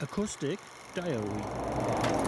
Acoustic Diary.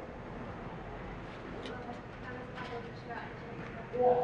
我